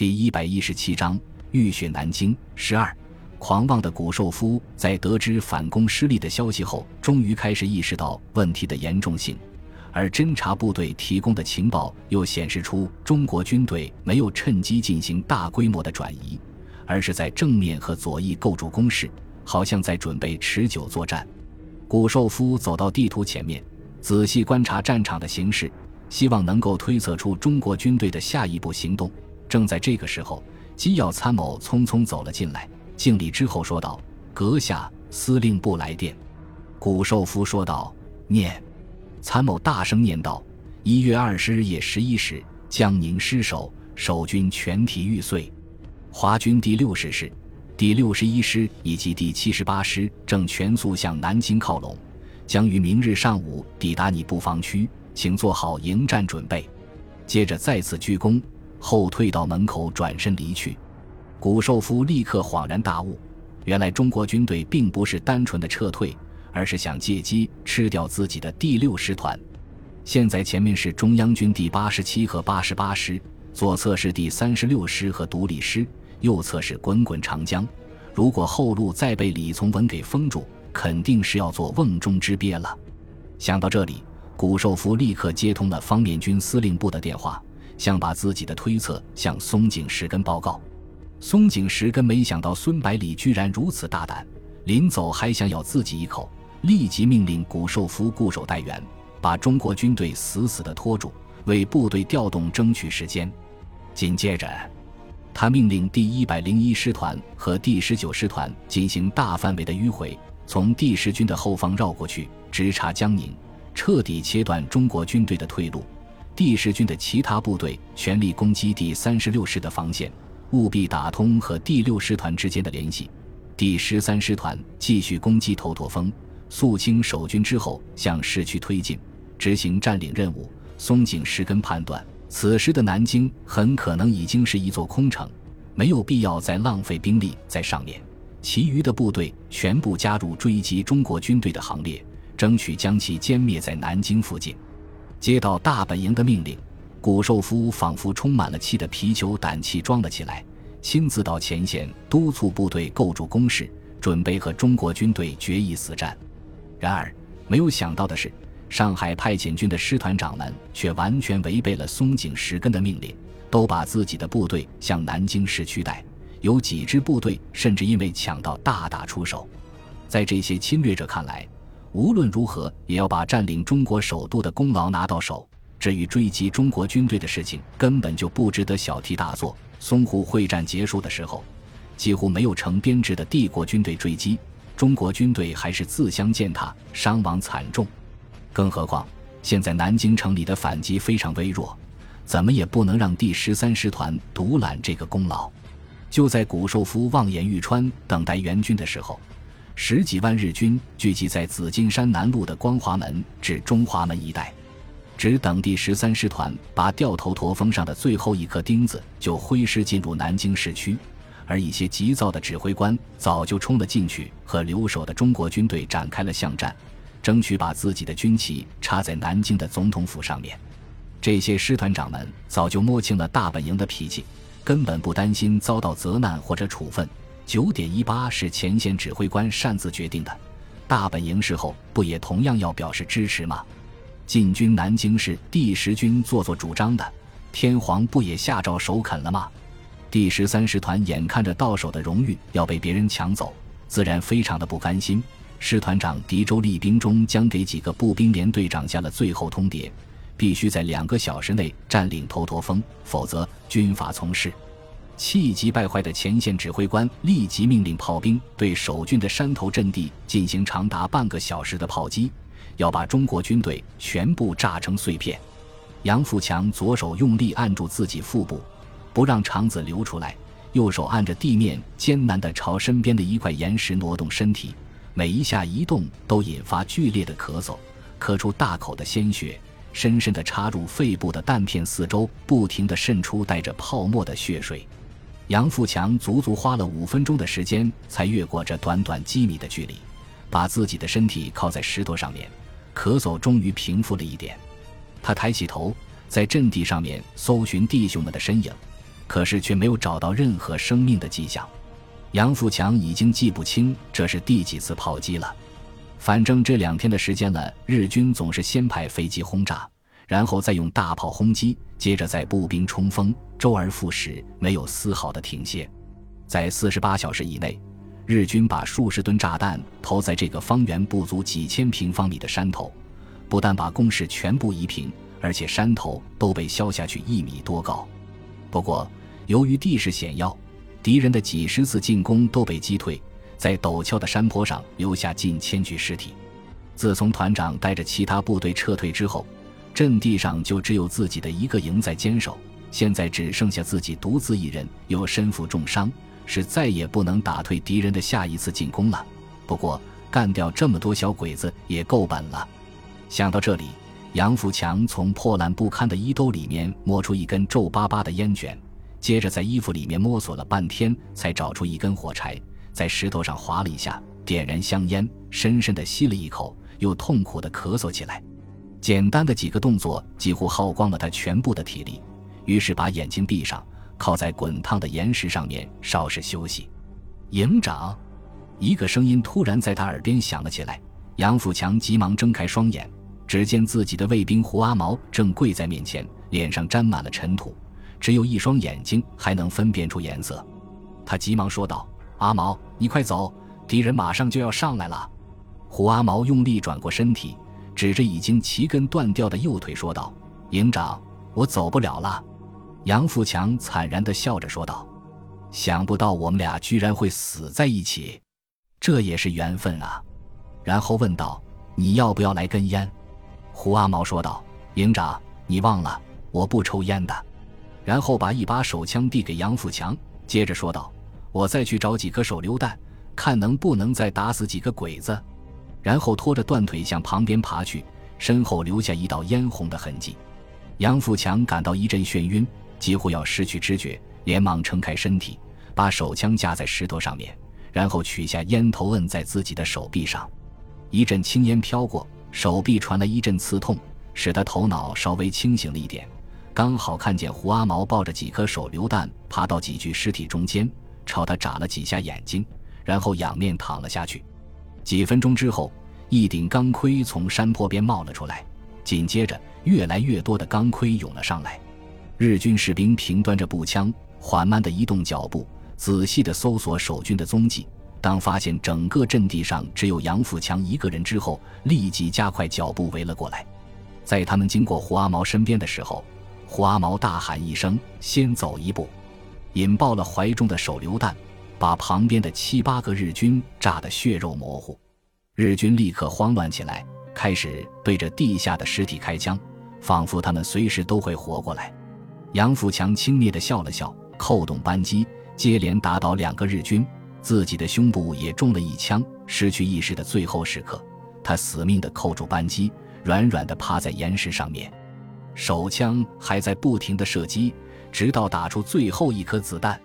第一百一十七章浴血南京。十二，狂妄的古寿夫在得知反攻失利的消息后，终于开始意识到问题的严重性。而侦察部队提供的情报又显示出，中国军队没有趁机进行大规模的转移，而是在正面和左翼构筑工事，好像在准备持久作战。古寿夫走到地图前面，仔细观察战场的形势，希望能够推测出中国军队的下一步行动。正在这个时候，机要参谋匆匆走了进来，敬礼之后说道：“阁下，司令部来电。”古寿夫说道：“念。”参谋大声念道：“一月二十日夜十一时，江宁失守，守军全体玉碎。华军第六十师、第六十一师以及第七十八师正全速向南京靠拢，将于明日上午抵达你布防区，请做好迎战准备。”接着再次鞠躬，后退到门口，转身离去。古寿夫立刻恍然大悟，原来中国军队并不是单纯的撤退。而是想借机吃掉自己的第六师团。现在前面是中央军第八十七和八十八师，左侧是第三十六师和独立师，右侧是滚滚长江。如果后路再被李从文给封住，肯定是要做瓮中之鳖了。想到这里，古寿夫立刻接通了方面军司令部的电话，想把自己的推测向松井石根报告。松井石根没想到孙百里居然如此大胆，临走还想咬自己一口。立即命令古寿夫固守待援，把中国军队死死地拖住，为部队调动争取时间。紧接着，他命令第一百零一师团和第十九师团进行大范围的迂回，从第十军的后方绕过去，直插江宁，彻底切断中国军队的退路。第十军的其他部队全力攻击第三十六师的防线，务必打通和第六师团之间的联系。第十三师团继续攻击头陀峰。肃清守军之后，向市区推进，执行占领任务。松井石根判断，此时的南京很可能已经是一座空城，没有必要再浪费兵力在上面。其余的部队全部加入追击中国军队的行列，争取将其歼灭在南京附近。接到大本营的命令，古寿夫仿佛充满了气的皮球胆气装了起来，亲自到前线督促部队构筑工事，准备和中国军队决一死战。然而，没有想到的是，上海派遣军的师团长们却完全违背了松井石根的命令，都把自己的部队向南京市区带。有几支部队甚至因为抢到大打出手。在这些侵略者看来，无论如何也要把占领中国首都的功劳拿到手。至于追击中国军队的事情，根本就不值得小题大做。淞沪会战结束的时候，几乎没有成编制的帝国军队追击。中国军队还是自相践踏，伤亡惨重。更何况现在南京城里的反击非常微弱，怎么也不能让第十三师团独揽这个功劳。就在古寿夫望眼欲穿，等待援军的时候，十几万日军聚集在紫金山南路的光华门至中华门一带，只等第十三师团把掉头驼峰上的最后一颗钉子，就挥师进入南京市区。而一些急躁的指挥官早就冲了进去，和留守的中国军队展开了巷战，争取把自己的军旗插在南京的总统府上面。这些师团长们早就摸清了大本营的脾气，根本不担心遭到责难或者处分。九点一八是前线指挥官擅自决定的，大本营事后不也同样要表示支持吗？进军南京是第十军做做主张的，天皇不也下诏首肯了吗？第十三师团眼看着到手的荣誉要被别人抢走，自然非常的不甘心。师团长狄周立兵中将给几个步兵连队长下了最后通牒：必须在两个小时内占领头陀峰，否则军法从事。气急败坏的前线指挥官立即命令炮兵对守军的山头阵地进行长达半个小时的炮击，要把中国军队全部炸成碎片。杨富强左手用力按住自己腹部。不让肠子流出来，右手按着地面，艰难地朝身边的一块岩石挪动身体，每一下移动都引发剧烈的咳嗽，咳出大口的鲜血，深深地插入肺部的弹片四周，不停地渗出带着泡沫的血水。杨富强足足花了五分钟的时间，才越过这短短几米的距离，把自己的身体靠在石头上面，咳嗽终于平复了一点。他抬起头，在阵地上面搜寻弟兄们的身影。可是却没有找到任何生命的迹象。杨富强已经记不清这是第几次炮击了，反正这两天的时间了，日军总是先派飞机轰炸，然后再用大炮轰击，接着再步兵冲锋，周而复始，没有丝毫的停歇。在四十八小时以内，日军把数十吨炸弹投在这个方圆不足几千平方米的山头，不但把工事全部夷平，而且山头都被削下去一米多高。不过，由于地势险要，敌人的几十次进攻都被击退，在陡峭的山坡上留下近千具尸体。自从团长带着其他部队撤退之后，阵地上就只有自己的一个营在坚守。现在只剩下自己独自一人，又身负重伤，是再也不能打退敌人的下一次进攻了。不过，干掉这么多小鬼子也够本了。想到这里，杨富强从破烂不堪的衣兜里面摸出一根皱巴巴的烟卷。接着在衣服里面摸索了半天，才找出一根火柴，在石头上划了一下，点燃香烟，深深地吸了一口，又痛苦地咳嗽起来。简单的几个动作几乎耗光了他全部的体力，于是把眼睛闭上，靠在滚烫的岩石上面稍事休息。营长，一个声音突然在他耳边响了起来。杨富强急忙睁开双眼，只见自己的卫兵胡阿毛正跪在面前，脸上沾满了尘土。只有一双眼睛还能分辨出颜色，他急忙说道：“阿毛，你快走，敌人马上就要上来了。”胡阿毛用力转过身体，指着已经齐根断掉的右腿说道：“营长，我走不了了。”杨富强惨然地笑着说道：“想不到我们俩居然会死在一起，这也是缘分啊。”然后问道：“你要不要来根烟？”胡阿毛说道：“营长，你忘了，我不抽烟的。”然后把一把手枪递给杨富强，接着说道：“我再去找几颗手榴弹，看能不能再打死几个鬼子。”然后拖着断腿向旁边爬去，身后留下一道嫣红的痕迹。杨富强感到一阵眩晕，几乎要失去知觉，连忙撑开身体，把手枪架在石头上面，然后取下烟头摁在自己的手臂上。一阵青烟飘过，手臂传来一阵刺痛，使他头脑稍微清醒了一点。刚好看见胡阿毛抱着几颗手榴弹爬到几具尸体中间，朝他眨了几下眼睛，然后仰面躺了下去。几分钟之后，一顶钢盔从山坡边冒了出来，紧接着越来越多的钢盔涌了上来。日军士兵平端着步枪，缓慢地移动脚步，仔细地搜索守军的踪迹。当发现整个阵地上只有杨富强一个人之后，立即加快脚步围了过来。在他们经过胡阿毛身边的时候，胡阿毛大喊一声：“先走一步！”引爆了怀中的手榴弹，把旁边的七八个日军炸得血肉模糊。日军立刻慌乱起来，开始对着地下的尸体开枪，仿佛他们随时都会活过来。杨富强轻蔑地笑了笑，扣动扳机，接连打倒两个日军，自己的胸部也中了一枪。失去意识的最后时刻，他死命地扣住扳机，软软地趴在岩石上面。手枪还在不停的射击，直到打出最后一颗子弹。